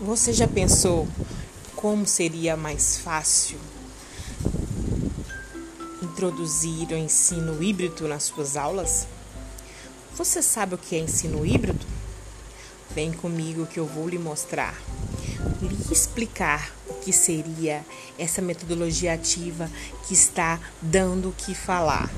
Você já pensou como seria mais fácil introduzir o ensino híbrido nas suas aulas? Você sabe o que é ensino híbrido? Vem comigo que eu vou lhe mostrar, lhe explicar o que seria essa metodologia ativa que está dando o que falar.